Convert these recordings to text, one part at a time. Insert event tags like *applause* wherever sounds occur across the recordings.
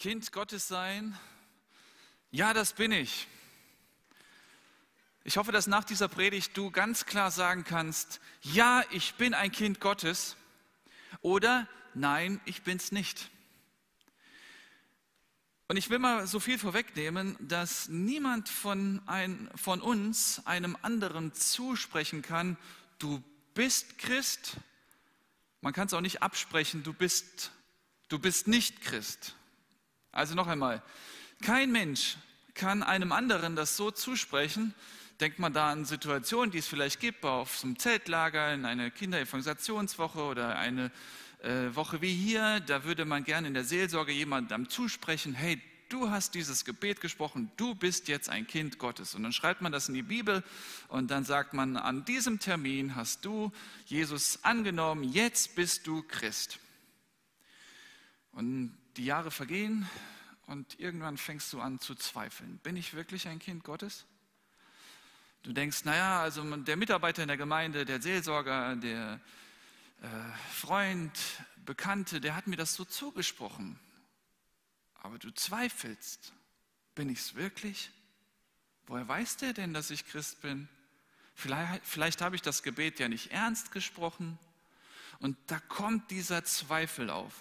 Kind Gottes sein? Ja, das bin ich. Ich hoffe, dass nach dieser Predigt du ganz klar sagen kannst, ja, ich bin ein Kind Gottes oder nein, ich bin's nicht. Und ich will mal so viel vorwegnehmen, dass niemand von, ein, von uns einem anderen zusprechen kann, du bist Christ. Man kann es auch nicht absprechen, du bist, du bist nicht Christ. Also noch einmal, kein Mensch kann einem anderen das so zusprechen. Denkt man da an Situationen, die es vielleicht gibt, auf so einem Zeltlager, in einer Kinderevangelisationswoche oder eine äh, Woche wie hier, da würde man gerne in der Seelsorge jemandem zusprechen, hey, du hast dieses Gebet gesprochen, du bist jetzt ein Kind Gottes. Und dann schreibt man das in die Bibel und dann sagt man, an diesem Termin hast du Jesus angenommen, jetzt bist du Christ. Und die Jahre vergehen und irgendwann fängst du an zu zweifeln. Bin ich wirklich ein Kind Gottes? Du denkst, naja, also der Mitarbeiter in der Gemeinde, der Seelsorger, der äh, Freund, Bekannte, der hat mir das so zugesprochen. Aber du zweifelst, bin ich es wirklich? Woher weiß der denn, dass ich Christ bin? Vielleicht, vielleicht habe ich das Gebet ja nicht ernst gesprochen. Und da kommt dieser Zweifel auf.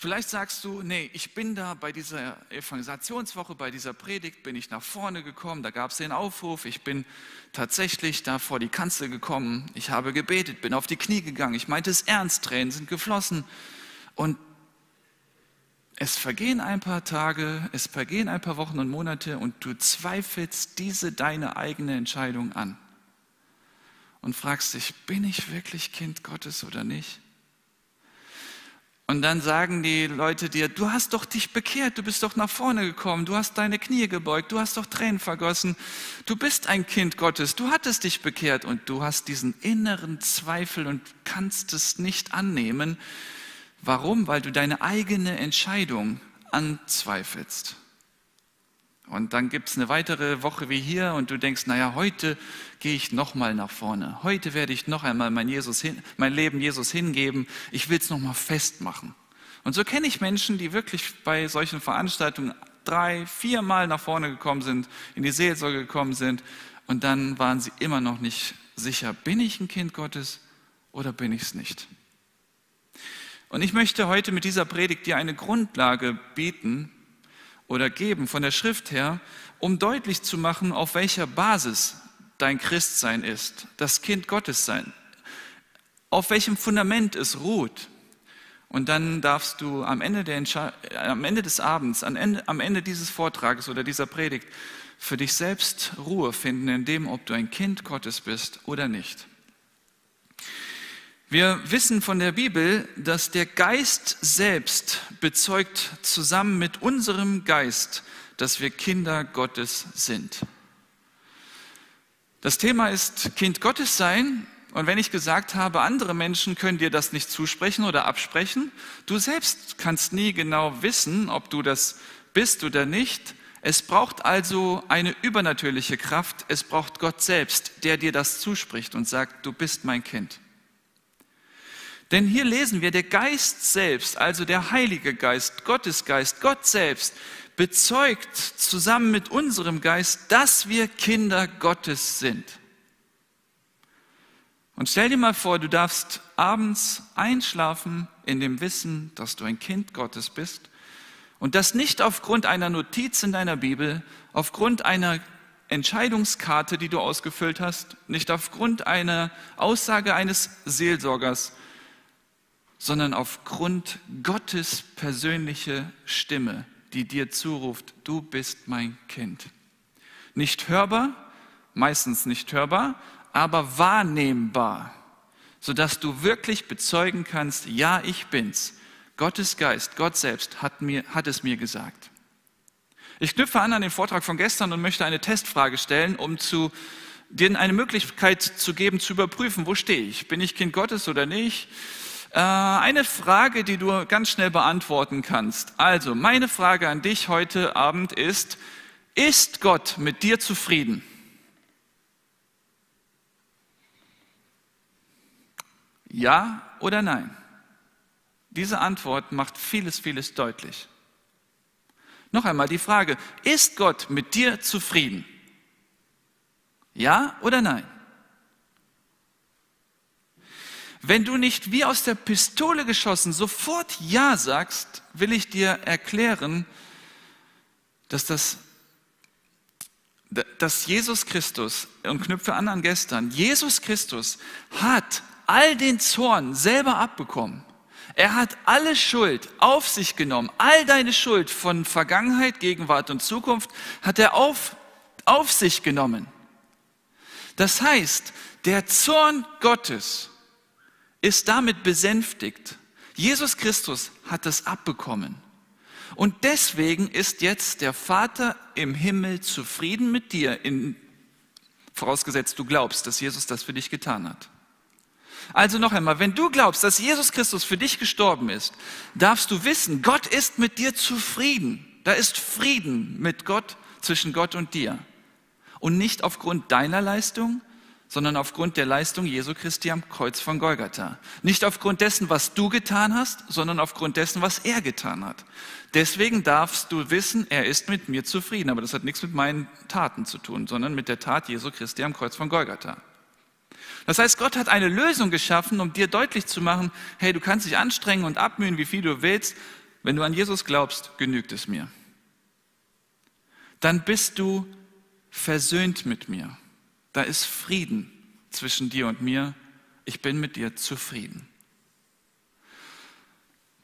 Vielleicht sagst du, nee, ich bin da bei dieser Evangelisationswoche, bei dieser Predigt, bin ich nach vorne gekommen, da gab es den Aufruf, ich bin tatsächlich da vor die Kanzel gekommen, ich habe gebetet, bin auf die Knie gegangen, ich meinte es ernst, Tränen sind geflossen und es vergehen ein paar Tage, es vergehen ein paar Wochen und Monate und du zweifelst diese deine eigene Entscheidung an und fragst dich, bin ich wirklich Kind Gottes oder nicht? Und dann sagen die Leute dir, du hast doch dich bekehrt, du bist doch nach vorne gekommen, du hast deine Knie gebeugt, du hast doch Tränen vergossen, du bist ein Kind Gottes, du hattest dich bekehrt und du hast diesen inneren Zweifel und kannst es nicht annehmen. Warum? Weil du deine eigene Entscheidung anzweifelst. Und dann gibt es eine weitere Woche wie hier und du denkst, naja, heute gehe ich nochmal nach vorne. Heute werde ich noch einmal mein, Jesus hin, mein Leben Jesus hingeben. Ich will es nochmal festmachen. Und so kenne ich Menschen, die wirklich bei solchen Veranstaltungen drei, viermal nach vorne gekommen sind, in die Seelsorge gekommen sind und dann waren sie immer noch nicht sicher, bin ich ein Kind Gottes oder bin ich es nicht. Und ich möchte heute mit dieser Predigt dir eine Grundlage bieten, oder geben von der Schrift her, um deutlich zu machen, auf welcher Basis dein Christsein ist, das Kind Gottes sein, auf welchem Fundament es ruht. Und dann darfst du am Ende, der am Ende des Abends, am Ende, am Ende dieses Vortrages oder dieser Predigt für dich selbst Ruhe finden, in dem, ob du ein Kind Gottes bist oder nicht. Wir wissen von der Bibel, dass der Geist selbst bezeugt zusammen mit unserem Geist, dass wir Kinder Gottes sind. Das Thema ist Kind Gottes sein. Und wenn ich gesagt habe, andere Menschen können dir das nicht zusprechen oder absprechen, du selbst kannst nie genau wissen, ob du das bist oder nicht. Es braucht also eine übernatürliche Kraft. Es braucht Gott selbst, der dir das zuspricht und sagt, du bist mein Kind. Denn hier lesen wir, der Geist selbst, also der Heilige Geist, Gottes Geist, Gott selbst, bezeugt zusammen mit unserem Geist, dass wir Kinder Gottes sind. Und stell dir mal vor, du darfst abends einschlafen in dem Wissen, dass du ein Kind Gottes bist und das nicht aufgrund einer Notiz in deiner Bibel, aufgrund einer Entscheidungskarte, die du ausgefüllt hast, nicht aufgrund einer Aussage eines Seelsorgers, sondern aufgrund Gottes persönliche Stimme, die dir zuruft, du bist mein Kind. Nicht hörbar, meistens nicht hörbar, aber wahrnehmbar, sodass du wirklich bezeugen kannst, ja, ich bin's. Gottes Geist, Gott selbst hat, mir, hat es mir gesagt. Ich knüpfe an an den Vortrag von gestern und möchte eine Testfrage stellen, um zu, dir eine Möglichkeit zu geben, zu überprüfen, wo stehe ich? Bin ich Kind Gottes oder nicht? Äh, eine Frage, die du ganz schnell beantworten kannst. Also, meine Frage an dich heute Abend ist, ist Gott mit dir zufrieden? Ja oder nein? Diese Antwort macht vieles, vieles deutlich. Noch einmal die Frage, ist Gott mit dir zufrieden? Ja oder nein? Wenn du nicht wie aus der Pistole geschossen sofort Ja sagst, will ich dir erklären, dass das dass Jesus Christus, und knüpfe an an gestern, Jesus Christus hat all den Zorn selber abbekommen. Er hat alle Schuld auf sich genommen. All deine Schuld von Vergangenheit, Gegenwart und Zukunft hat er auf, auf sich genommen. Das heißt, der Zorn Gottes ist damit besänftigt. Jesus Christus hat es abbekommen. Und deswegen ist jetzt der Vater im Himmel zufrieden mit dir, in, vorausgesetzt du glaubst, dass Jesus das für dich getan hat. Also noch einmal, wenn du glaubst, dass Jesus Christus für dich gestorben ist, darfst du wissen, Gott ist mit dir zufrieden. Da ist Frieden mit Gott, zwischen Gott und dir. Und nicht aufgrund deiner Leistung, sondern aufgrund der Leistung Jesu Christi am Kreuz von Golgatha. Nicht aufgrund dessen, was du getan hast, sondern aufgrund dessen, was er getan hat. Deswegen darfst du wissen, er ist mit mir zufrieden. Aber das hat nichts mit meinen Taten zu tun, sondern mit der Tat Jesu Christi am Kreuz von Golgatha. Das heißt, Gott hat eine Lösung geschaffen, um dir deutlich zu machen, hey, du kannst dich anstrengen und abmühen, wie viel du willst. Wenn du an Jesus glaubst, genügt es mir. Dann bist du versöhnt mit mir. Da ist Frieden zwischen dir und mir. Ich bin mit dir zufrieden.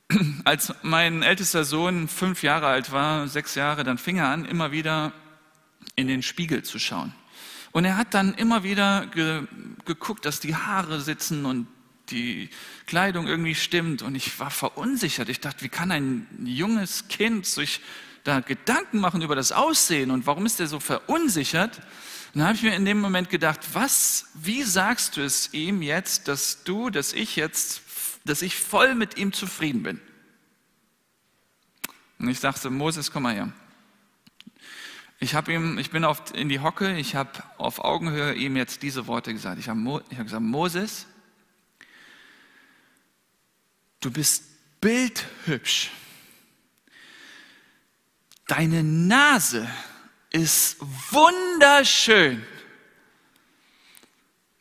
*clears throat* Als mein ältester Sohn fünf Jahre alt war, sechs Jahre, dann fing er an, immer wieder in den Spiegel zu schauen. Und er hat dann immer wieder ge geguckt, dass die Haare sitzen und die Kleidung irgendwie stimmt. Und ich war verunsichert. Ich dachte, wie kann ein junges Kind sich da Gedanken machen über das Aussehen und warum ist er so verunsichert? Dann habe ich mir in dem Moment gedacht, was, wie sagst du es ihm jetzt, dass du, dass ich jetzt, dass ich voll mit ihm zufrieden bin? Und ich dachte, Moses, komm mal her. Ich, habe ihm, ich bin auf, in die Hocke, ich habe auf Augenhöhe ihm jetzt diese Worte gesagt. Ich habe, ich habe gesagt, Moses, du bist bildhübsch. Deine Nase ist wunderschön.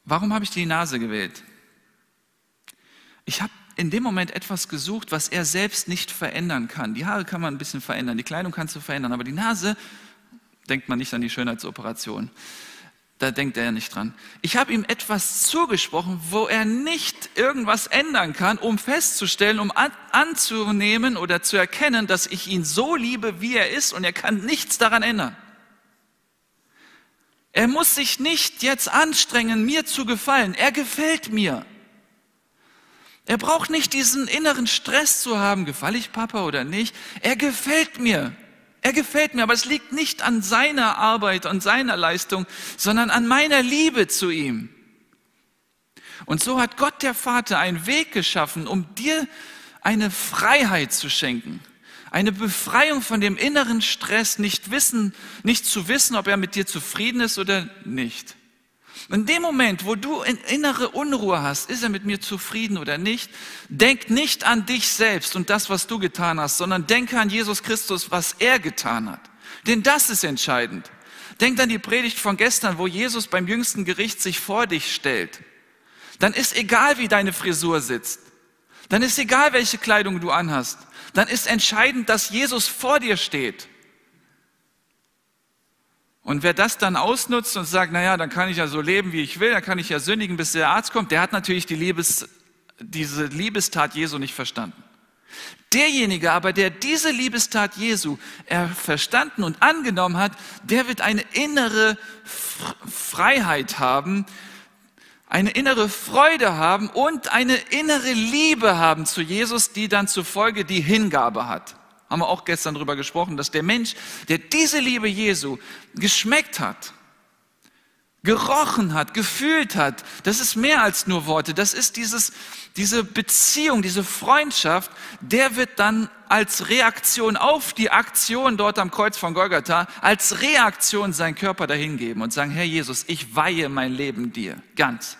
Warum habe ich die Nase gewählt? Ich habe in dem Moment etwas gesucht, was er selbst nicht verändern kann. Die Haare kann man ein bisschen verändern, die Kleidung kannst du verändern, aber die Nase denkt man nicht an die Schönheitsoperation. Da denkt er nicht dran. Ich habe ihm etwas zugesprochen, wo er nicht irgendwas ändern kann, um festzustellen, um an, anzunehmen oder zu erkennen, dass ich ihn so liebe, wie er ist und er kann nichts daran ändern. Er muss sich nicht jetzt anstrengen, mir zu gefallen. Er gefällt mir. Er braucht nicht diesen inneren Stress zu haben, gefalle ich Papa oder nicht. Er gefällt mir. Er gefällt mir, aber es liegt nicht an seiner Arbeit und seiner Leistung, sondern an meiner Liebe zu ihm. Und so hat Gott der Vater einen Weg geschaffen, um dir eine Freiheit zu schenken. Eine Befreiung von dem inneren Stress, nicht wissen, nicht zu wissen, ob er mit dir zufrieden ist oder nicht. In dem Moment, wo du innere Unruhe hast, ist er mit mir zufrieden oder nicht, denk nicht an dich selbst und das, was du getan hast, sondern denke an Jesus Christus, was er getan hat. Denn das ist entscheidend. Denk an die Predigt von gestern, wo Jesus beim jüngsten Gericht sich vor dich stellt. Dann ist egal, wie deine Frisur sitzt. Dann ist egal, welche Kleidung du anhast dann ist entscheidend, dass Jesus vor dir steht. Und wer das dann ausnutzt und sagt, naja, dann kann ich ja so leben, wie ich will, dann kann ich ja sündigen, bis der Arzt kommt, der hat natürlich die Liebes, diese Liebestat Jesu nicht verstanden. Derjenige aber, der diese Liebestat Jesu verstanden und angenommen hat, der wird eine innere Freiheit haben, eine innere Freude haben und eine innere Liebe haben zu Jesus, die dann zur Folge die Hingabe hat. Haben wir auch gestern darüber gesprochen, dass der Mensch, der diese Liebe Jesu geschmeckt hat, gerochen hat, gefühlt hat, das ist mehr als nur Worte, das ist dieses, diese Beziehung, diese Freundschaft, der wird dann als Reaktion auf die Aktion dort am Kreuz von Golgatha, als Reaktion seinen Körper dahingeben und sagen, Herr Jesus, ich weihe mein Leben dir, ganz.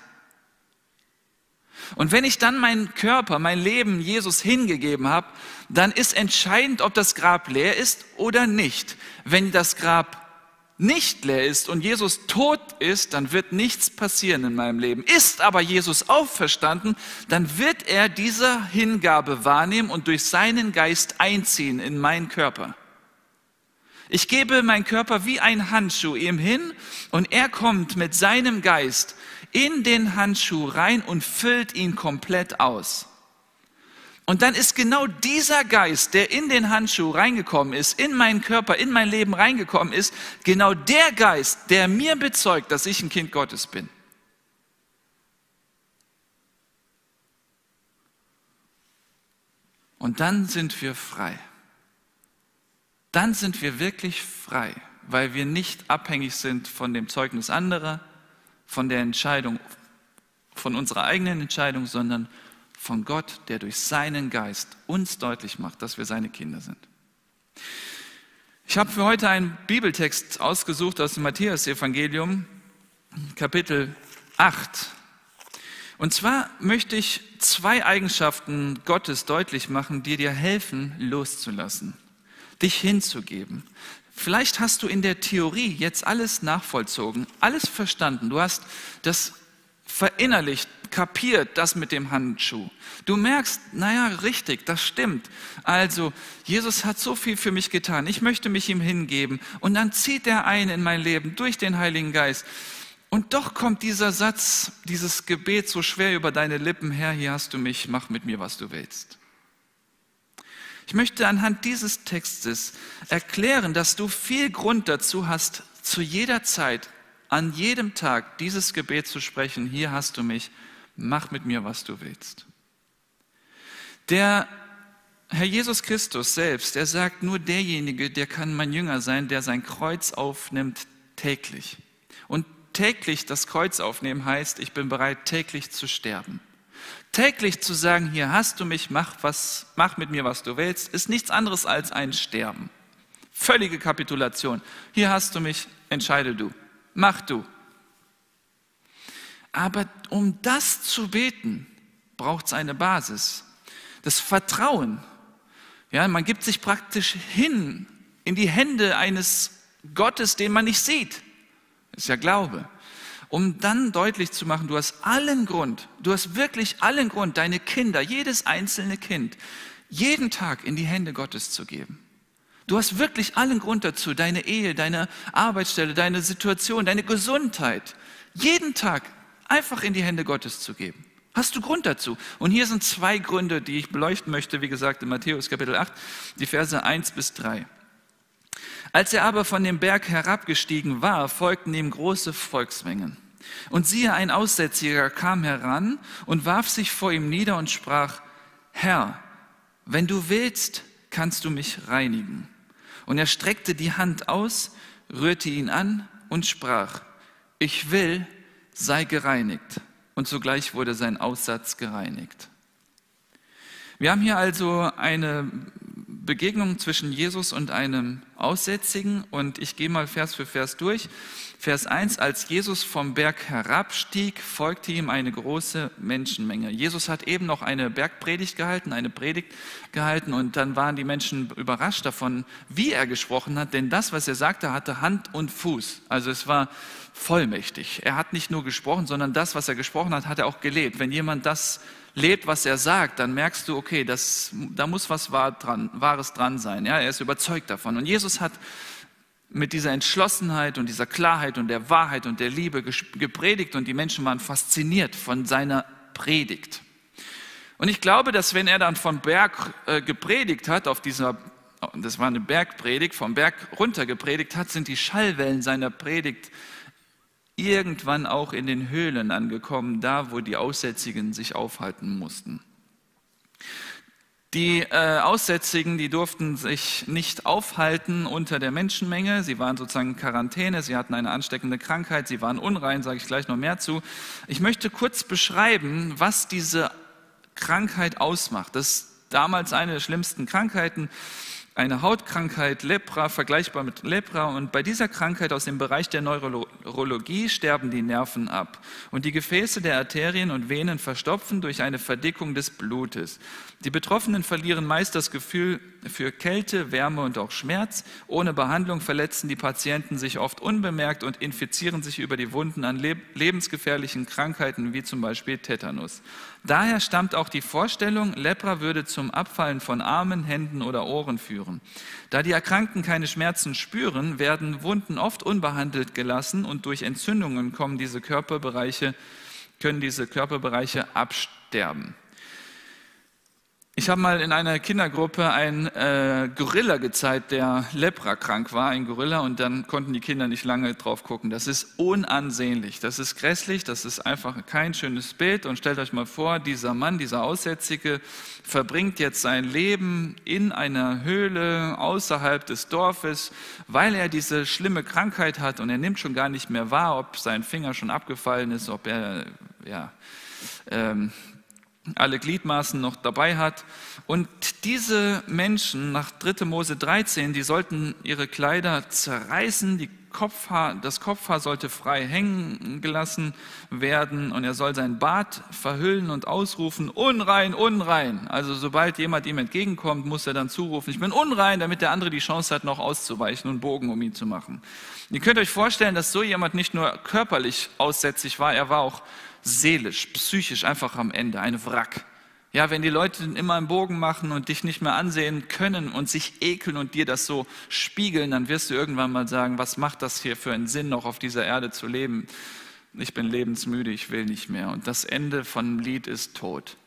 Und wenn ich dann meinen Körper, mein Leben Jesus hingegeben habe, dann ist entscheidend, ob das Grab leer ist oder nicht. Wenn das Grab nicht leer ist und Jesus tot ist, dann wird nichts passieren in meinem Leben. Ist aber Jesus auferstanden, dann wird er diese Hingabe wahrnehmen und durch seinen Geist einziehen in meinen Körper. Ich gebe meinen Körper wie ein Handschuh ihm hin und er kommt mit seinem Geist in den Handschuh rein und füllt ihn komplett aus. Und dann ist genau dieser Geist, der in den Handschuh reingekommen ist, in meinen Körper, in mein Leben reingekommen ist, genau der Geist, der mir bezeugt, dass ich ein Kind Gottes bin. Und dann sind wir frei. Dann sind wir wirklich frei, weil wir nicht abhängig sind von dem Zeugnis anderer, von der Entscheidung, von unserer eigenen Entscheidung, sondern von Gott, der durch seinen Geist uns deutlich macht, dass wir seine Kinder sind. Ich habe für heute einen Bibeltext ausgesucht aus dem Matthäus-Evangelium, Kapitel 8. Und zwar möchte ich zwei Eigenschaften Gottes deutlich machen, die dir helfen, loszulassen, dich hinzugeben. Vielleicht hast du in der Theorie jetzt alles nachvollzogen, alles verstanden. Du hast das verinnerlicht, kapiert, das mit dem Handschuh. Du merkst, naja, richtig, das stimmt. Also, Jesus hat so viel für mich getan. Ich möchte mich ihm hingeben. Und dann zieht er ein in mein Leben durch den Heiligen Geist. Und doch kommt dieser Satz, dieses Gebet so schwer über deine Lippen her, hier hast du mich, mach mit mir, was du willst. Ich möchte anhand dieses Textes erklären, dass du viel Grund dazu hast, zu jeder Zeit, an jedem Tag dieses Gebet zu sprechen, hier hast du mich, mach mit mir, was du willst. Der Herr Jesus Christus selbst, er sagt, nur derjenige, der kann mein Jünger sein, der sein Kreuz aufnimmt täglich. Und täglich das Kreuz aufnehmen heißt, ich bin bereit, täglich zu sterben. Täglich zu sagen, hier hast du mich, mach, was, mach mit mir, was du willst, ist nichts anderes als ein Sterben. Völlige Kapitulation. Hier hast du mich, entscheide du, mach du. Aber um das zu beten, braucht es eine Basis. Das Vertrauen. Ja, man gibt sich praktisch hin in die Hände eines Gottes, den man nicht sieht. Das ist ja Glaube. Um dann deutlich zu machen, du hast allen Grund, du hast wirklich allen Grund, deine Kinder, jedes einzelne Kind, jeden Tag in die Hände Gottes zu geben. Du hast wirklich allen Grund dazu, deine Ehe, deine Arbeitsstelle, deine Situation, deine Gesundheit, jeden Tag einfach in die Hände Gottes zu geben. Hast du Grund dazu? Und hier sind zwei Gründe, die ich beleuchten möchte, wie gesagt, in Matthäus Kapitel 8, die Verse 1 bis 3. Als er aber von dem Berg herabgestiegen war, folgten ihm große Volksmengen. Und siehe, ein Aussätziger kam heran und warf sich vor ihm nieder und sprach, Herr, wenn du willst, kannst du mich reinigen. Und er streckte die Hand aus, rührte ihn an und sprach, ich will, sei gereinigt. Und sogleich wurde sein Aussatz gereinigt. Wir haben hier also eine Begegnung zwischen Jesus und einem Aussätzigen und ich gehe mal Vers für Vers durch. Vers 1, als Jesus vom Berg herabstieg, folgte ihm eine große Menschenmenge. Jesus hat eben noch eine Bergpredigt gehalten, eine Predigt gehalten und dann waren die Menschen überrascht davon, wie er gesprochen hat, denn das, was er sagte, hatte Hand und Fuß. Also es war vollmächtig. Er hat nicht nur gesprochen, sondern das, was er gesprochen hat, hat er auch gelebt. Wenn jemand das lebt, was er sagt, dann merkst du, okay, das, da muss was wahr dran, Wahres dran sein. Ja, er ist überzeugt davon. Und Jesus hat mit dieser Entschlossenheit und dieser Klarheit und der Wahrheit und der Liebe gepredigt und die Menschen waren fasziniert von seiner Predigt. Und ich glaube, dass wenn er dann vom Berg äh, gepredigt hat, auf dieser, das war eine Bergpredigt, vom Berg runter gepredigt hat, sind die Schallwellen seiner Predigt irgendwann auch in den Höhlen angekommen, da wo die Aussätzigen sich aufhalten mussten. Die äh, Aussätzigen, die durften sich nicht aufhalten unter der Menschenmenge. Sie waren sozusagen in Quarantäne, sie hatten eine ansteckende Krankheit, sie waren unrein, sage ich gleich noch mehr zu. Ich möchte kurz beschreiben, was diese Krankheit ausmacht. Das ist damals eine der schlimmsten Krankheiten eine Hautkrankheit, Lepra, vergleichbar mit Lepra. Und bei dieser Krankheit aus dem Bereich der Neurologie sterben die Nerven ab. Und die Gefäße der Arterien und Venen verstopfen durch eine Verdickung des Blutes. Die Betroffenen verlieren meist das Gefühl für Kälte, Wärme und auch Schmerz. Ohne Behandlung verletzen die Patienten sich oft unbemerkt und infizieren sich über die Wunden an lebensgefährlichen Krankheiten wie zum Beispiel Tetanus. Daher stammt auch die Vorstellung, Lepra würde zum Abfallen von Armen, Händen oder Ohren führen. Da die Erkrankten keine Schmerzen spüren, werden Wunden oft unbehandelt gelassen und durch Entzündungen kommen diese Körperbereiche, können diese Körperbereiche absterben. Ich habe mal in einer Kindergruppe einen äh, Gorilla gezeigt, der leprakrank war, ein Gorilla, und dann konnten die Kinder nicht lange drauf gucken. Das ist unansehnlich, das ist grässlich, das ist einfach kein schönes Bild. Und stellt euch mal vor, dieser Mann, dieser Aussätzige, verbringt jetzt sein Leben in einer Höhle außerhalb des Dorfes, weil er diese schlimme Krankheit hat und er nimmt schon gar nicht mehr wahr, ob sein Finger schon abgefallen ist, ob er ja, ähm, alle Gliedmaßen noch dabei hat. Und diese Menschen nach 3. Mose 13, die sollten ihre Kleider zerreißen, die Kopfhaar, das Kopfhaar sollte frei hängen gelassen werden und er soll sein Bart verhüllen und ausrufen, unrein, unrein. Also sobald jemand ihm entgegenkommt, muss er dann zurufen, ich bin unrein, damit der andere die Chance hat, noch auszuweichen und Bogen um ihn zu machen. Ihr könnt euch vorstellen, dass so jemand nicht nur körperlich aussätzig war, er war auch seelisch, psychisch einfach am Ende, ein Wrack. Ja, wenn die Leute immer einen Bogen machen und dich nicht mehr ansehen können und sich ekeln und dir das so spiegeln, dann wirst du irgendwann mal sagen, was macht das hier für einen Sinn, noch auf dieser Erde zu leben? Ich bin lebensmüde, ich will nicht mehr. Und das Ende von Lied ist tot.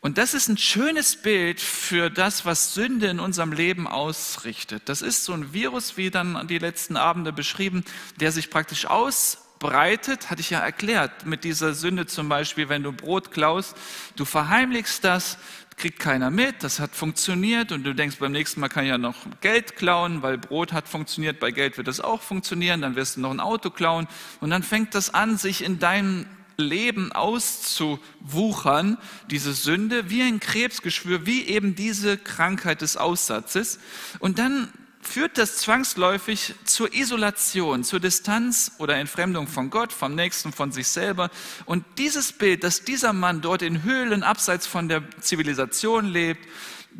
Und das ist ein schönes Bild für das, was Sünde in unserem Leben ausrichtet. Das ist so ein Virus, wie dann die letzten Abende beschrieben, der sich praktisch aus breitet, hatte ich ja erklärt, mit dieser Sünde zum Beispiel, wenn du Brot klaust, du verheimlichst das, kriegt keiner mit, das hat funktioniert und du denkst, beim nächsten Mal kann ich ja noch Geld klauen, weil Brot hat funktioniert, bei Geld wird das auch funktionieren, dann wirst du noch ein Auto klauen und dann fängt das an, sich in deinem Leben auszuwuchern, diese Sünde, wie ein Krebsgeschwür, wie eben diese Krankheit des Aussatzes. Und dann führt das zwangsläufig zur Isolation, zur Distanz oder Entfremdung von Gott, vom Nächsten, von sich selber. Und dieses Bild, dass dieser Mann dort in Höhlen abseits von der Zivilisation lebt,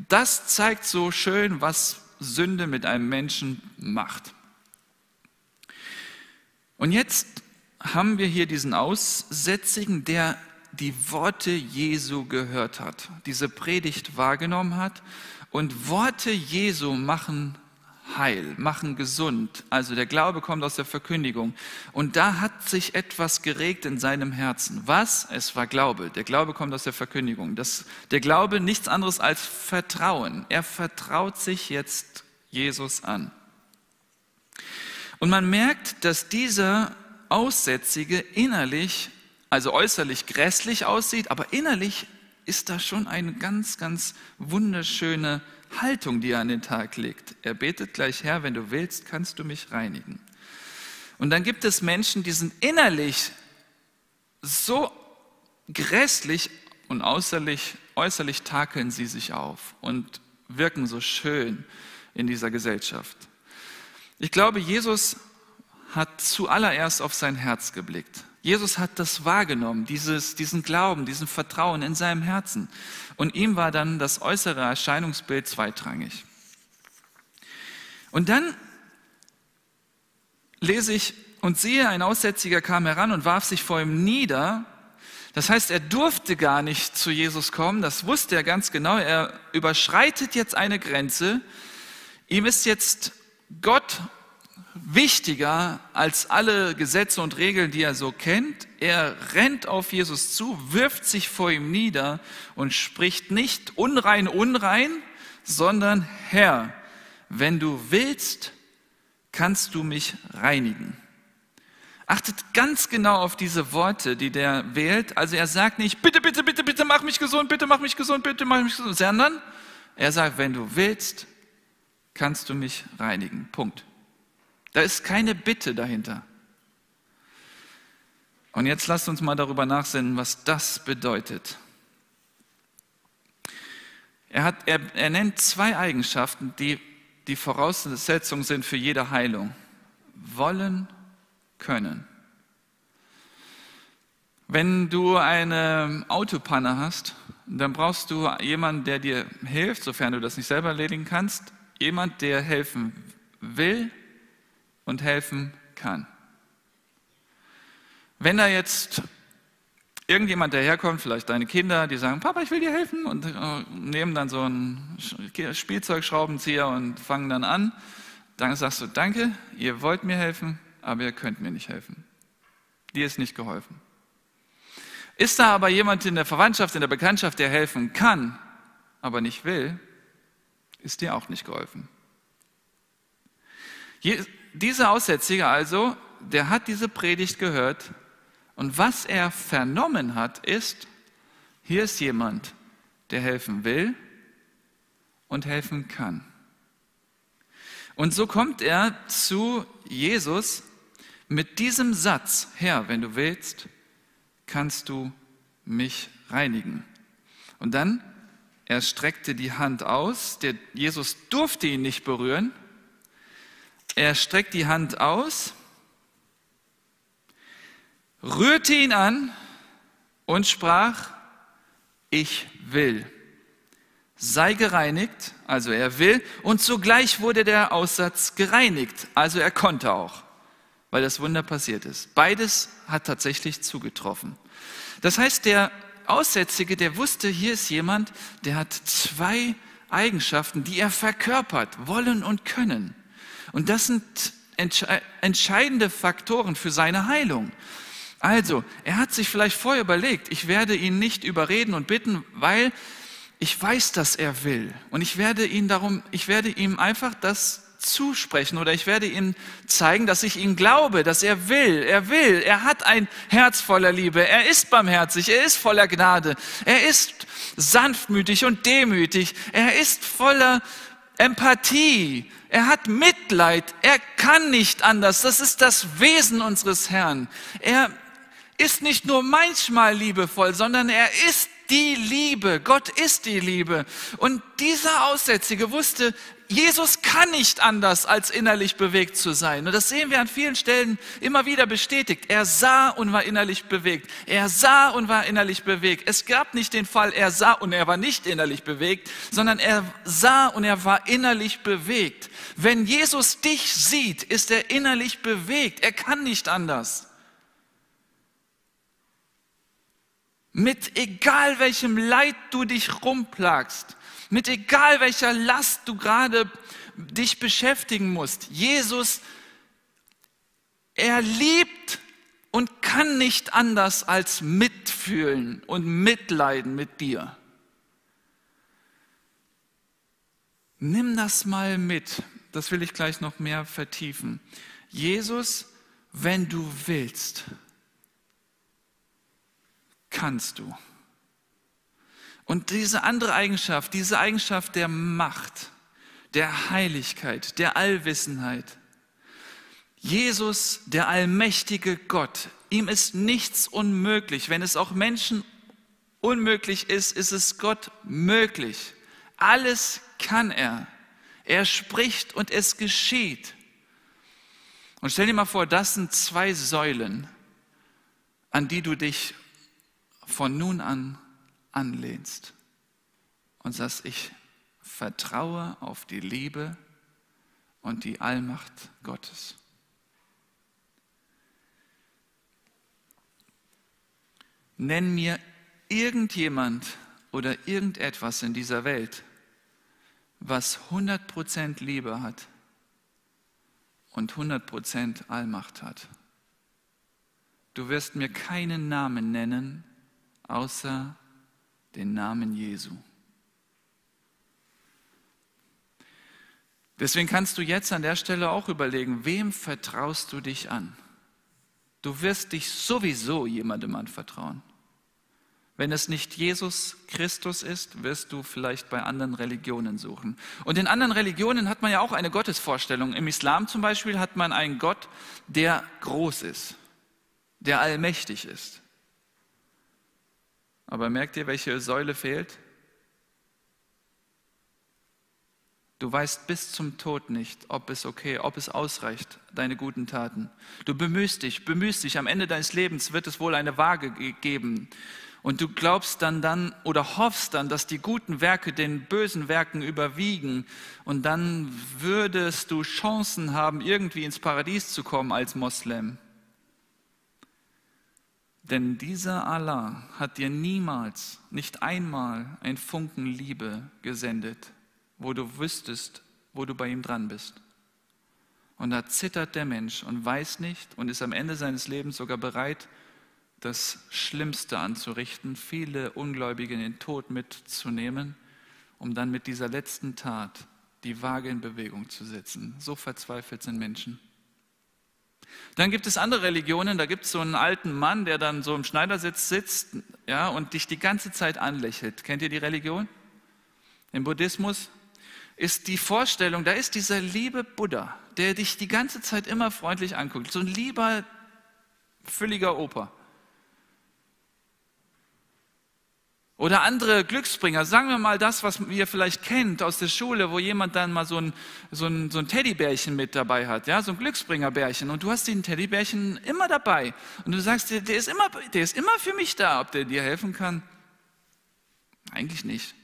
das zeigt so schön, was Sünde mit einem Menschen macht. Und jetzt haben wir hier diesen Aussätzigen, der die Worte Jesu gehört hat, diese Predigt wahrgenommen hat. Und Worte Jesu machen heil, machen gesund. Also der Glaube kommt aus der Verkündigung. Und da hat sich etwas geregt in seinem Herzen. Was? Es war Glaube. Der Glaube kommt aus der Verkündigung. Das, der Glaube nichts anderes als Vertrauen. Er vertraut sich jetzt Jesus an. Und man merkt, dass dieser Aussätzige innerlich, also äußerlich grässlich aussieht, aber innerlich ist da schon eine ganz, ganz wunderschöne Haltung, die er an den Tag legt. Er betet gleich, Herr, wenn du willst, kannst du mich reinigen. Und dann gibt es Menschen, die sind innerlich so grässlich und äußerlich, äußerlich takeln sie sich auf und wirken so schön in dieser Gesellschaft. Ich glaube, Jesus hat zuallererst auf sein Herz geblickt. Jesus hat das wahrgenommen, dieses, diesen Glauben, diesen Vertrauen in seinem Herzen. Und ihm war dann das äußere Erscheinungsbild zweitrangig. Und dann lese ich, und siehe, ein Aussätziger kam heran und warf sich vor ihm nieder. Das heißt, er durfte gar nicht zu Jesus kommen, das wusste er ganz genau. Er überschreitet jetzt eine Grenze. Ihm ist jetzt Gott wichtiger als alle Gesetze und Regeln, die er so kennt. Er rennt auf Jesus zu, wirft sich vor ihm nieder und spricht nicht unrein, unrein, sondern Herr, wenn du willst, kannst du mich reinigen. Achtet ganz genau auf diese Worte, die der wählt. Also er sagt nicht, bitte, bitte, bitte, bitte mach mich gesund, bitte mach mich gesund, bitte mach mich gesund, sondern er sagt, wenn du willst, kannst du mich reinigen. Punkt. Da ist keine Bitte dahinter. Und jetzt lasst uns mal darüber nachsinnen, was das bedeutet. Er, hat, er, er nennt zwei Eigenschaften, die die Voraussetzungen sind für jede Heilung. Wollen, können. Wenn du eine Autopanne hast, dann brauchst du jemanden, der dir hilft, sofern du das nicht selber erledigen kannst. Jemand, der helfen will und helfen kann. Wenn da jetzt irgendjemand daherkommt, vielleicht deine Kinder, die sagen, Papa, ich will dir helfen und äh, nehmen dann so einen Spielzeugschraubenzieher und fangen dann an, dann sagst du, danke, ihr wollt mir helfen, aber ihr könnt mir nicht helfen. Dir ist nicht geholfen. Ist da aber jemand in der Verwandtschaft, in der Bekanntschaft, der helfen kann, aber nicht will, ist dir auch nicht geholfen. Dieser Aussätzige also, der hat diese Predigt gehört und was er vernommen hat, ist, hier ist jemand, der helfen will und helfen kann. Und so kommt er zu Jesus mit diesem Satz, Herr, wenn du willst, kannst du mich reinigen. Und dann, er streckte die Hand aus, der Jesus durfte ihn nicht berühren. Er streckt die Hand aus, rührte ihn an und sprach, ich will. Sei gereinigt, also er will, und sogleich wurde der Aussatz gereinigt, also er konnte auch weil das Wunder passiert ist. Beides hat tatsächlich zugetroffen. Das heißt, der Aussätzige, der wusste, hier ist jemand, der hat zwei Eigenschaften, die er verkörpert, wollen und können. Und das sind entscheidende Faktoren für seine Heilung. Also, er hat sich vielleicht vorher überlegt, ich werde ihn nicht überreden und bitten, weil ich weiß, dass er will. Und ich werde ihn darum, ich werde ihm einfach das zusprechen oder ich werde ihm zeigen, dass ich ihm glaube, dass er will, er will, er hat ein Herz voller Liebe, er ist barmherzig, er ist voller Gnade, er ist sanftmütig und demütig, er ist voller Empathie, er hat Mitleid, er kann nicht anders, das ist das Wesen unseres Herrn. Er ist nicht nur manchmal liebevoll, sondern er ist die Liebe. Gott ist die Liebe. Und dieser Aussätzige wusste, Jesus kann nicht anders, als innerlich bewegt zu sein. Und das sehen wir an vielen Stellen immer wieder bestätigt. Er sah und war innerlich bewegt. Er sah und war innerlich bewegt. Es gab nicht den Fall, er sah und er war nicht innerlich bewegt, sondern er sah und er war innerlich bewegt. Wenn Jesus dich sieht, ist er innerlich bewegt. Er kann nicht anders. Mit egal welchem Leid du dich rumplagst, mit egal welcher Last du gerade dich beschäftigen musst. Jesus, er liebt und kann nicht anders als mitfühlen und mitleiden mit dir. Nimm das mal mit, das will ich gleich noch mehr vertiefen. Jesus, wenn du willst, kannst du. Und diese andere Eigenschaft, diese Eigenschaft der Macht, der Heiligkeit, der Allwissenheit. Jesus, der allmächtige Gott, ihm ist nichts unmöglich. Wenn es auch Menschen unmöglich ist, ist es Gott möglich. Alles kann er. Er spricht und es geschieht. Und stell dir mal vor, das sind zwei Säulen, an die du dich von nun an anlehnst und sagst, ich vertraue auf die Liebe und die Allmacht Gottes. Nenn mir irgendjemand oder irgendetwas in dieser Welt, was 100% Liebe hat und 100% Allmacht hat. Du wirst mir keinen Namen nennen, außer den Namen Jesu. Deswegen kannst du jetzt an der Stelle auch überlegen, wem vertraust du dich an? Du wirst dich sowieso jemandem anvertrauen. Wenn es nicht Jesus Christus ist, wirst du vielleicht bei anderen Religionen suchen. Und in anderen Religionen hat man ja auch eine Gottesvorstellung. Im Islam zum Beispiel hat man einen Gott, der groß ist, der allmächtig ist. Aber merkt ihr, welche Säule fehlt? Du weißt bis zum Tod nicht, ob es okay, ob es ausreicht, deine guten Taten. Du bemühst dich, bemühst dich. Am Ende deines Lebens wird es wohl eine Waage geben. Und du glaubst dann dann oder hoffst dann, dass die guten Werke den bösen Werken überwiegen. Und dann würdest du Chancen haben, irgendwie ins Paradies zu kommen als Moslem. Denn dieser Allah hat dir niemals, nicht einmal ein Funken Liebe gesendet wo du wüsstest, wo du bei ihm dran bist. Und da zittert der Mensch und weiß nicht und ist am Ende seines Lebens sogar bereit, das Schlimmste anzurichten, viele Ungläubige in den Tod mitzunehmen, um dann mit dieser letzten Tat die Waage in Bewegung zu setzen. So verzweifelt sind Menschen. Dann gibt es andere Religionen, da gibt es so einen alten Mann, der dann so im Schneidersitz sitzt ja, und dich die ganze Zeit anlächelt. Kennt ihr die Religion? Im Buddhismus ist die Vorstellung, da ist dieser liebe Buddha, der dich die ganze Zeit immer freundlich anguckt. So ein lieber, fülliger Opa. Oder andere Glücksbringer, sagen wir mal das, was ihr vielleicht kennt aus der Schule, wo jemand dann mal so ein, so ein, so ein Teddybärchen mit dabei hat, ja, so ein Glücksbringerbärchen. Und du hast den Teddybärchen immer dabei. Und du sagst dir, der ist immer, der ist immer für mich da. Ob der dir helfen kann? Eigentlich nicht.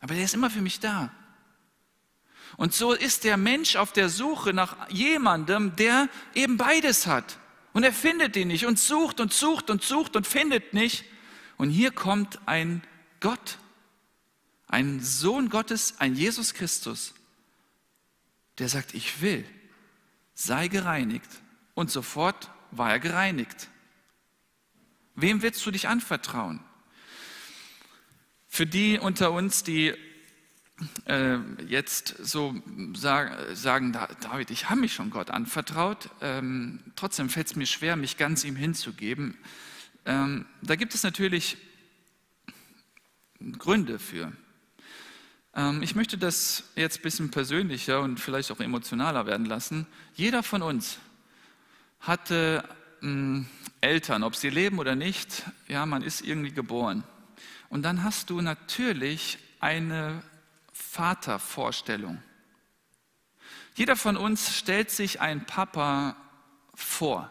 Aber der ist immer für mich da. Und so ist der Mensch auf der Suche nach jemandem, der eben beides hat. Und er findet ihn nicht und sucht und sucht und sucht und findet nicht. Und hier kommt ein Gott, ein Sohn Gottes, ein Jesus Christus, der sagt, ich will, sei gereinigt. Und sofort war er gereinigt. Wem willst du dich anvertrauen? Für die unter uns, die äh, jetzt so sag, sagen, David, ich habe mich schon Gott anvertraut, ähm, trotzdem fällt es mir schwer, mich ganz ihm hinzugeben. Ähm, da gibt es natürlich Gründe für. Ähm, ich möchte das jetzt ein bisschen persönlicher und vielleicht auch emotionaler werden lassen. Jeder von uns hatte ähm, Eltern, ob sie leben oder nicht, ja, man ist irgendwie geboren. Und dann hast du natürlich eine Vatervorstellung. Jeder von uns stellt sich einen Papa vor.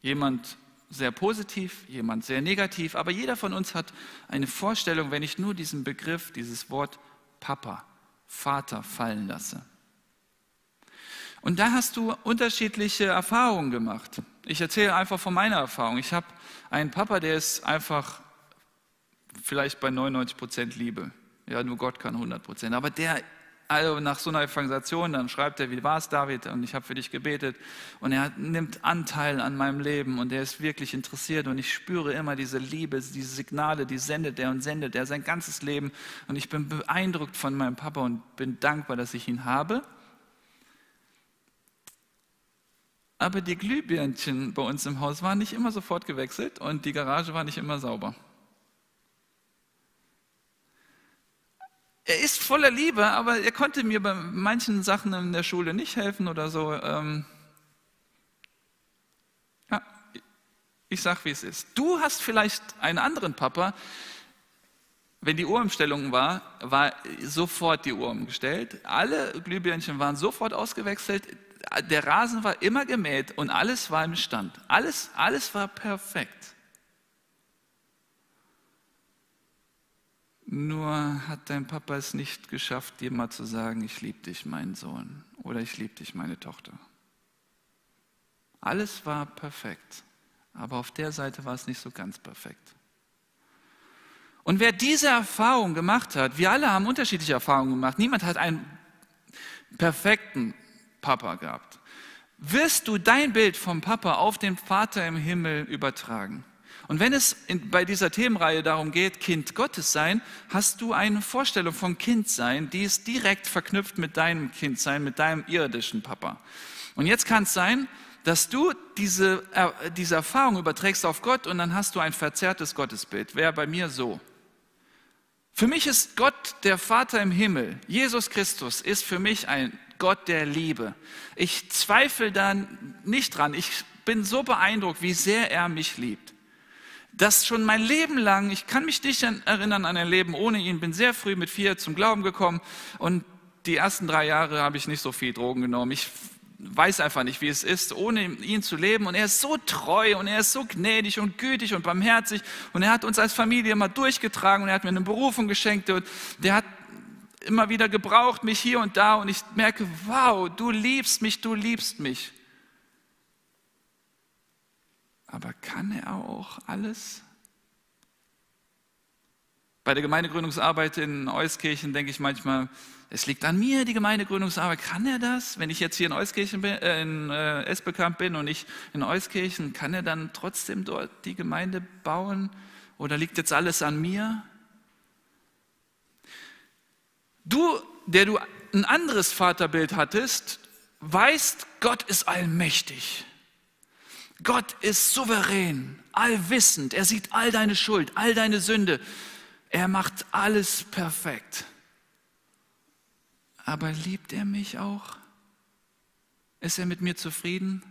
Jemand sehr positiv, jemand sehr negativ, aber jeder von uns hat eine Vorstellung, wenn ich nur diesen Begriff, dieses Wort Papa, Vater fallen lasse. Und da hast du unterschiedliche Erfahrungen gemacht. Ich erzähle einfach von meiner Erfahrung. Ich habe einen Papa, der ist einfach vielleicht bei 99 Prozent Liebe. Ja, nur Gott kann 100 Prozent. Aber der, also nach so einer Evangelisation, dann schreibt er, wie war es, David? Und ich habe für dich gebetet. Und er nimmt Anteil an meinem Leben und er ist wirklich interessiert. Und ich spüre immer diese Liebe, diese Signale, die sendet er und sendet er sein ganzes Leben. Und ich bin beeindruckt von meinem Papa und bin dankbar, dass ich ihn habe. Aber die Glühbirnchen bei uns im Haus waren nicht immer sofort gewechselt und die Garage war nicht immer sauber. Er ist voller Liebe, aber er konnte mir bei manchen Sachen in der Schule nicht helfen oder so. Ähm ja, ich sag, wie es ist. Du hast vielleicht einen anderen Papa. Wenn die Uhrumstellung war, war sofort die Uhr umgestellt. Alle Glühbirnchen waren sofort ausgewechselt. Der Rasen war immer gemäht und alles war im Stand. Alles, alles war perfekt. Nur hat dein Papa es nicht geschafft, dir mal zu sagen, ich liebe dich, mein Sohn, oder ich liebe dich, meine Tochter. Alles war perfekt, aber auf der Seite war es nicht so ganz perfekt. Und wer diese Erfahrung gemacht hat, wir alle haben unterschiedliche Erfahrungen gemacht, niemand hat einen perfekten Papa gehabt, wirst du dein Bild vom Papa auf den Vater im Himmel übertragen. Und wenn es in, bei dieser Themenreihe darum geht, Kind Gottes sein, hast du eine Vorstellung vom Kindsein, die ist direkt verknüpft mit deinem Kindsein, mit deinem irdischen Papa. Und jetzt kann es sein, dass du diese, äh, diese Erfahrung überträgst auf Gott und dann hast du ein verzerrtes Gottesbild. Wäre bei mir so. Für mich ist Gott der Vater im Himmel, Jesus Christus, ist für mich ein Gott der Liebe. Ich zweifle da nicht dran. Ich bin so beeindruckt, wie sehr er mich liebt dass schon mein Leben lang, ich kann mich nicht erinnern an ein Leben ohne ihn, bin sehr früh mit vier zum Glauben gekommen und die ersten drei Jahre habe ich nicht so viel Drogen genommen. Ich weiß einfach nicht, wie es ist, ohne ihn zu leben. Und er ist so treu und er ist so gnädig und gütig und barmherzig. Und er hat uns als Familie immer durchgetragen und er hat mir eine Berufung geschenkt. Und der hat immer wieder gebraucht, mich hier und da. Und ich merke, wow, du liebst mich, du liebst mich. Aber kann er auch alles? Bei der Gemeindegründungsarbeit in Euskirchen denke ich manchmal, es liegt an mir, die Gemeindegründungsarbeit. Kann er das? Wenn ich jetzt hier in Euskirchen bin, äh, in äh, Esbekamp bin und nicht in Euskirchen, kann er dann trotzdem dort die Gemeinde bauen? Oder liegt jetzt alles an mir? Du, der du ein anderes Vaterbild hattest, weißt, Gott ist allmächtig. Gott ist souverän, allwissend. Er sieht all deine Schuld, all deine Sünde. Er macht alles perfekt. Aber liebt er mich auch? Ist er mit mir zufrieden?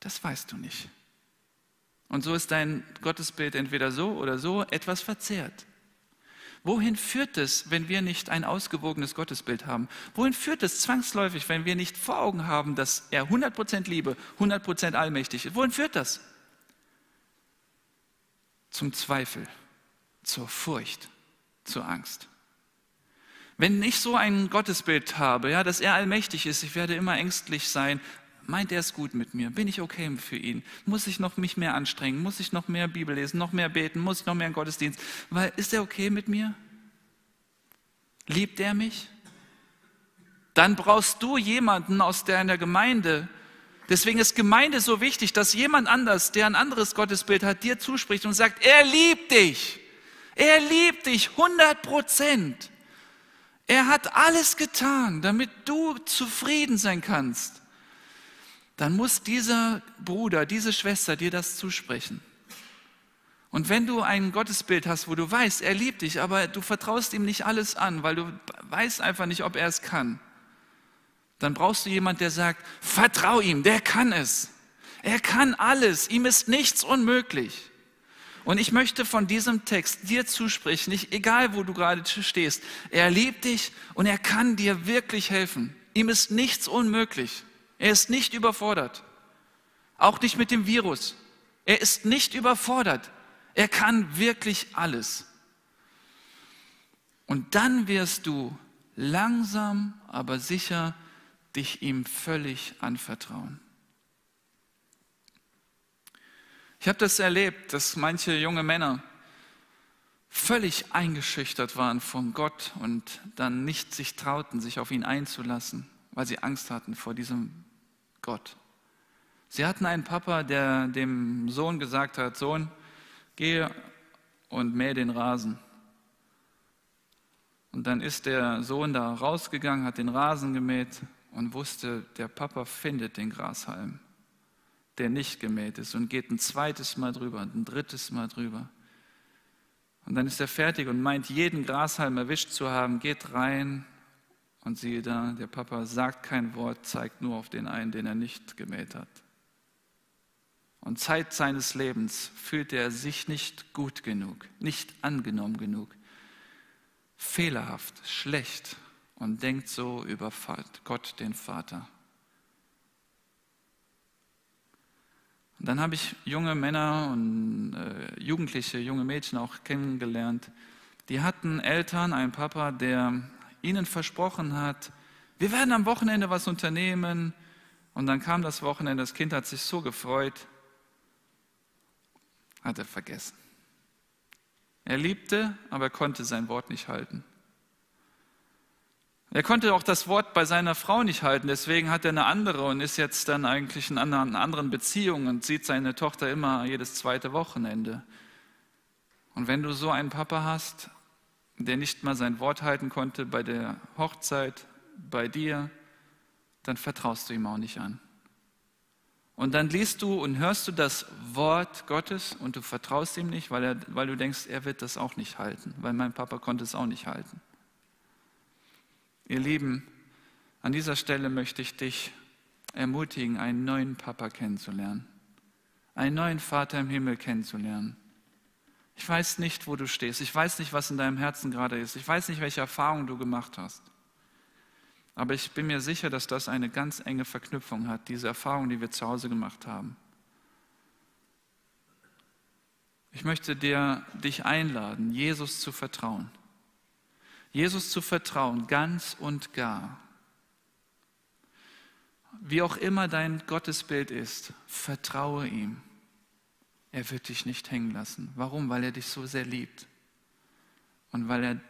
Das weißt du nicht. Und so ist dein Gottesbild entweder so oder so etwas verzerrt. Wohin führt es, wenn wir nicht ein ausgewogenes Gottesbild haben? Wohin führt es zwangsläufig, wenn wir nicht vor Augen haben, dass er 100% Liebe, 100% allmächtig ist? Wohin führt das? Zum Zweifel, zur Furcht, zur Angst. Wenn ich so ein Gottesbild habe, ja, dass er allmächtig ist, ich werde immer ängstlich sein, meint er es gut mit mir? Bin ich okay für ihn? Muss ich noch mich mehr anstrengen? Muss ich noch mehr Bibel lesen, noch mehr beten? Muss ich noch mehr in Gottesdienst? Weil ist er okay mit mir? Liebt er mich? Dann brauchst du jemanden aus deiner Gemeinde. Deswegen ist Gemeinde so wichtig, dass jemand anders, der ein anderes Gottesbild hat, dir zuspricht und sagt, er liebt dich. Er liebt dich 100 Prozent. Er hat alles getan, damit du zufrieden sein kannst. Dann muss dieser Bruder, diese Schwester dir das zusprechen. Und wenn du ein Gottesbild hast, wo du weißt, er liebt dich, aber du vertraust ihm nicht alles an, weil du weißt einfach nicht, ob er es kann, dann brauchst du jemanden, der sagt, vertrau ihm, der kann es. Er kann alles, ihm ist nichts unmöglich. Und ich möchte von diesem Text dir zusprechen, nicht egal wo du gerade stehst. Er liebt dich und er kann dir wirklich helfen. Ihm ist nichts unmöglich. Er ist nicht überfordert. Auch nicht mit dem Virus. Er ist nicht überfordert. Er kann wirklich alles. Und dann wirst du langsam, aber sicher dich ihm völlig anvertrauen. Ich habe das erlebt, dass manche junge Männer völlig eingeschüchtert waren von Gott und dann nicht sich trauten, sich auf ihn einzulassen, weil sie Angst hatten vor diesem Gott. Sie hatten einen Papa, der dem Sohn gesagt hat, Sohn, geh und mäh den Rasen. Und dann ist der Sohn da rausgegangen, hat den Rasen gemäht und wusste, der Papa findet den Grashalm der nicht gemäht ist und geht ein zweites Mal drüber und ein drittes Mal drüber. Und dann ist er fertig und meint, jeden Grashalm erwischt zu haben, geht rein und siehe da, der Papa sagt kein Wort, zeigt nur auf den einen, den er nicht gemäht hat. Und Zeit seines Lebens fühlt er sich nicht gut genug, nicht angenommen genug, fehlerhaft, schlecht und denkt so über Gott, den Vater. Und dann habe ich junge Männer und äh, Jugendliche, junge Mädchen auch kennengelernt. Die hatten Eltern, einen Papa, der ihnen versprochen hat, wir werden am Wochenende was unternehmen. Und dann kam das Wochenende, das Kind hat sich so gefreut, hat er vergessen. Er liebte, aber er konnte sein Wort nicht halten. Er konnte auch das Wort bei seiner Frau nicht halten, deswegen hat er eine andere und ist jetzt dann eigentlich in einer anderen Beziehung und sieht seine Tochter immer jedes zweite Wochenende. Und wenn du so einen Papa hast, der nicht mal sein Wort halten konnte bei der Hochzeit, bei dir, dann vertraust du ihm auch nicht an. Und dann liest du und hörst du das Wort Gottes und du vertraust ihm nicht, weil, er, weil du denkst, er wird das auch nicht halten, weil mein Papa konnte es auch nicht halten. Ihr Lieben, an dieser Stelle möchte ich dich ermutigen, einen neuen Papa kennenzulernen, einen neuen Vater im Himmel kennenzulernen. Ich weiß nicht, wo du stehst. Ich weiß nicht, was in deinem Herzen gerade ist. Ich weiß nicht, welche Erfahrungen du gemacht hast. Aber ich bin mir sicher, dass das eine ganz enge Verknüpfung hat, diese Erfahrung, die wir zu Hause gemacht haben. Ich möchte dir, dich einladen, Jesus zu vertrauen. Jesus zu vertrauen, ganz und gar. Wie auch immer dein Gottesbild ist, vertraue ihm. Er wird dich nicht hängen lassen. Warum? Weil er dich so sehr liebt und weil er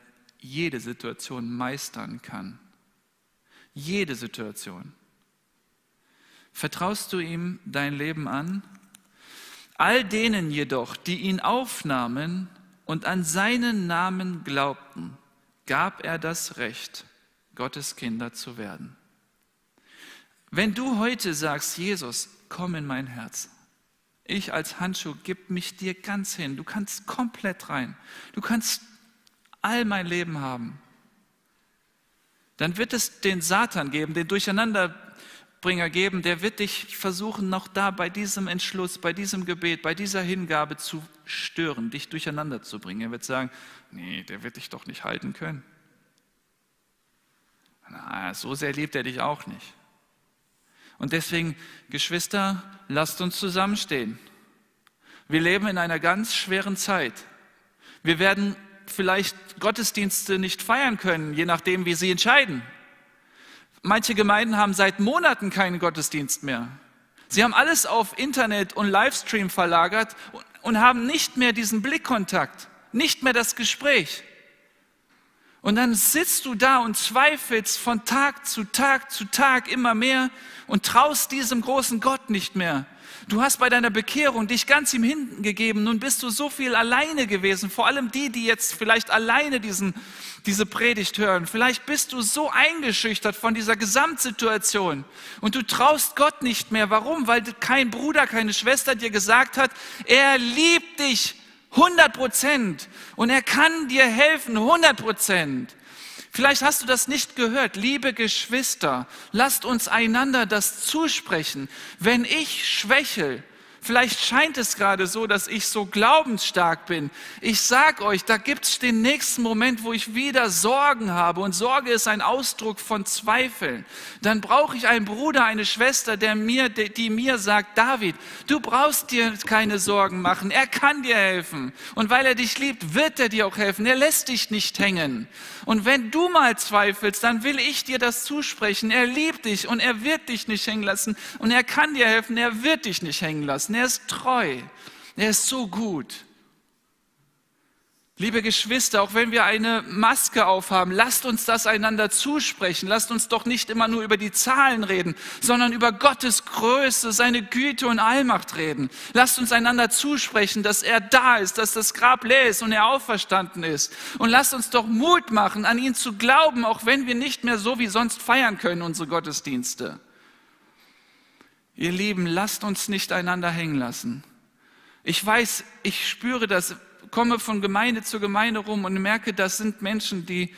jede Situation meistern kann. Jede Situation. Vertraust du ihm dein Leben an? All denen jedoch, die ihn aufnahmen und an seinen Namen glaubten, gab er das Recht, Gottes Kinder zu werden. Wenn du heute sagst, Jesus, komm in mein Herz, ich als Handschuh gib mich dir ganz hin, du kannst komplett rein, du kannst all mein Leben haben, dann wird es den Satan geben, den Durcheinanderbringer geben, der wird dich versuchen, noch da bei diesem Entschluss, bei diesem Gebet, bei dieser Hingabe zu stören, dich durcheinander zu bringen. Er wird sagen, nee, der wird dich doch nicht halten können. Na, so sehr liebt er dich auch nicht. Und deswegen, Geschwister, lasst uns zusammenstehen. Wir leben in einer ganz schweren Zeit. Wir werden vielleicht Gottesdienste nicht feiern können, je nachdem, wie sie entscheiden. Manche Gemeinden haben seit Monaten keinen Gottesdienst mehr. Sie haben alles auf Internet und Livestream verlagert und haben nicht mehr diesen Blickkontakt, nicht mehr das Gespräch. Und dann sitzt du da und zweifelst von Tag zu Tag zu Tag immer mehr und traust diesem großen Gott nicht mehr. Du hast bei deiner Bekehrung dich ganz ihm hingegeben. Nun bist du so viel alleine gewesen. Vor allem die, die jetzt vielleicht alleine diesen, diese Predigt hören. Vielleicht bist du so eingeschüchtert von dieser Gesamtsituation. Und du traust Gott nicht mehr. Warum? Weil kein Bruder, keine Schwester dir gesagt hat, er liebt dich 100 Prozent. Und er kann dir helfen 100 Prozent. Vielleicht hast du das nicht gehört. Liebe Geschwister, lasst uns einander das zusprechen. Wenn ich schwächel, Vielleicht scheint es gerade so, dass ich so glaubensstark bin. Ich sag euch, da gibt es den nächsten Moment, wo ich wieder Sorgen habe. Und Sorge ist ein Ausdruck von Zweifeln. Dann brauche ich einen Bruder, eine Schwester, der mir, die mir sagt, David, du brauchst dir keine Sorgen machen. Er kann dir helfen. Und weil er dich liebt, wird er dir auch helfen. Er lässt dich nicht hängen. Und wenn du mal zweifelst, dann will ich dir das zusprechen. Er liebt dich und er wird dich nicht hängen lassen. Und er kann dir helfen. Er wird dich nicht hängen lassen. Er ist treu. Er ist so gut. Liebe Geschwister, auch wenn wir eine Maske aufhaben, lasst uns das einander zusprechen. Lasst uns doch nicht immer nur über die Zahlen reden, sondern über Gottes Größe, seine Güte und Allmacht reden. Lasst uns einander zusprechen, dass er da ist, dass das Grab leer ist und er auferstanden ist. Und lasst uns doch Mut machen, an ihn zu glauben, auch wenn wir nicht mehr so wie sonst feiern können, unsere Gottesdienste. Ihr Lieben, lasst uns nicht einander hängen lassen. Ich weiß, ich spüre das, komme von Gemeinde zu Gemeinde rum und merke, das sind Menschen, die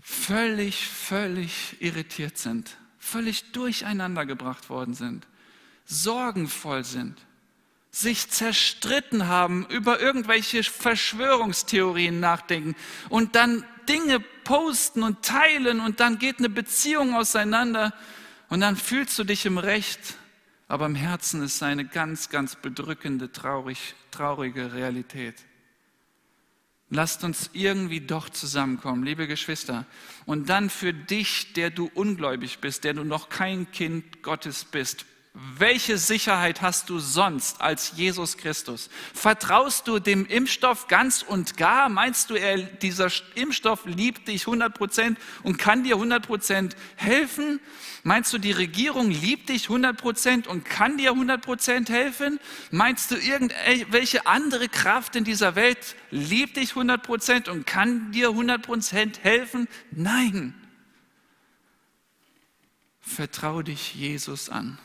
völlig, völlig irritiert sind, völlig durcheinander gebracht worden sind, sorgenvoll sind, sich zerstritten haben, über irgendwelche Verschwörungstheorien nachdenken und dann Dinge posten und teilen und dann geht eine Beziehung auseinander und dann fühlst du dich im Recht, aber im Herzen ist eine ganz, ganz bedrückende, traurig, traurige Realität. Lasst uns irgendwie doch zusammenkommen, liebe Geschwister. Und dann für dich, der du ungläubig bist, der du noch kein Kind Gottes bist, welche Sicherheit hast du sonst als Jesus Christus? Vertraust du dem Impfstoff ganz und gar? Meinst du, er, dieser Impfstoff liebt dich 100 Prozent und kann dir 100 Prozent helfen? Meinst du, die Regierung liebt dich 100 Prozent und kann dir 100 Prozent helfen? Meinst du, irgendwelche andere Kraft in dieser Welt liebt dich 100 Prozent und kann dir 100 Prozent helfen? Nein. Vertraue dich Jesus an.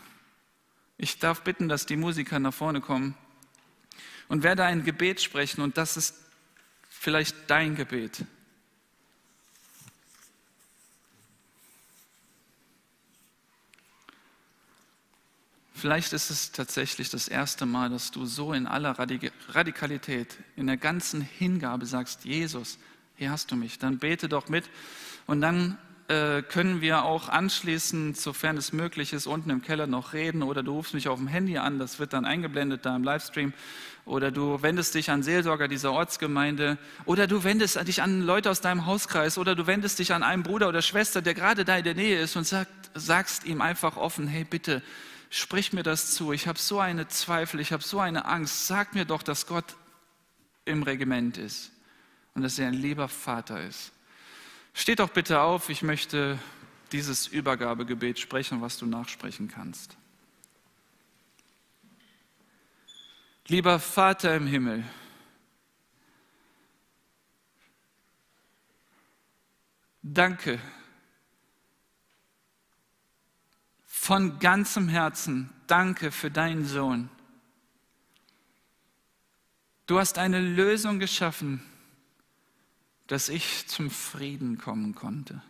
Ich darf bitten, dass die Musiker nach vorne kommen und werde ein Gebet sprechen und das ist vielleicht dein Gebet. Vielleicht ist es tatsächlich das erste Mal, dass du so in aller Radikalität, in der ganzen Hingabe sagst, Jesus, hier hast du mich. Dann bete doch mit und dann äh, können wir auch anschließend, sofern es möglich ist, unten im Keller noch reden oder du rufst mich auf dem Handy an, das wird dann eingeblendet da im Livestream. Oder du wendest dich an Seelsorger dieser Ortsgemeinde. Oder du wendest dich an Leute aus deinem Hauskreis. Oder du wendest dich an einen Bruder oder Schwester, der gerade da in der Nähe ist und sagt, sagst ihm einfach offen, hey bitte, sprich mir das zu, ich habe so eine Zweifel, ich habe so eine Angst, sag mir doch, dass Gott im Regiment ist und dass er ein lieber Vater ist. Steht doch bitte auf, ich möchte dieses Übergabegebet sprechen, was du nachsprechen kannst. Lieber Vater im Himmel, danke von ganzem Herzen, danke für deinen Sohn. Du hast eine Lösung geschaffen, dass ich zum Frieden kommen konnte.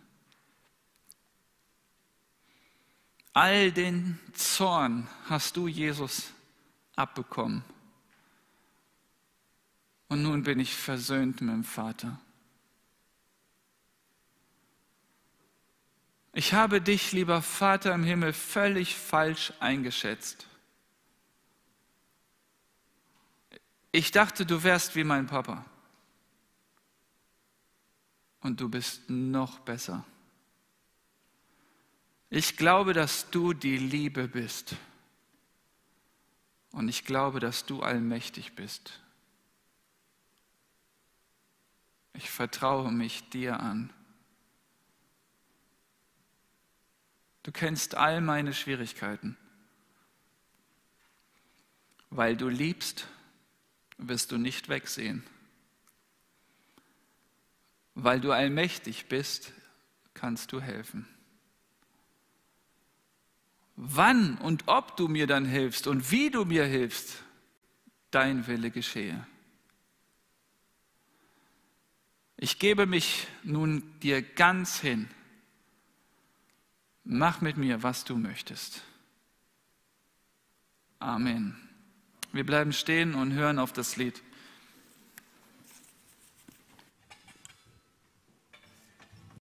All den Zorn hast du, Jesus, abbekommen. Und nun bin ich versöhnt mit dem Vater. Ich habe dich, lieber Vater im Himmel, völlig falsch eingeschätzt. Ich dachte, du wärst wie mein Papa. Und du bist noch besser. Ich glaube, dass du die Liebe bist. Und ich glaube, dass du allmächtig bist. Ich vertraue mich dir an. Du kennst all meine Schwierigkeiten. Weil du liebst, wirst du nicht wegsehen. Weil du allmächtig bist, kannst du helfen. Wann und ob du mir dann hilfst und wie du mir hilfst, dein Wille geschehe. Ich gebe mich nun dir ganz hin. Mach mit mir, was du möchtest. Amen. Wir bleiben stehen und hören auf das Lied.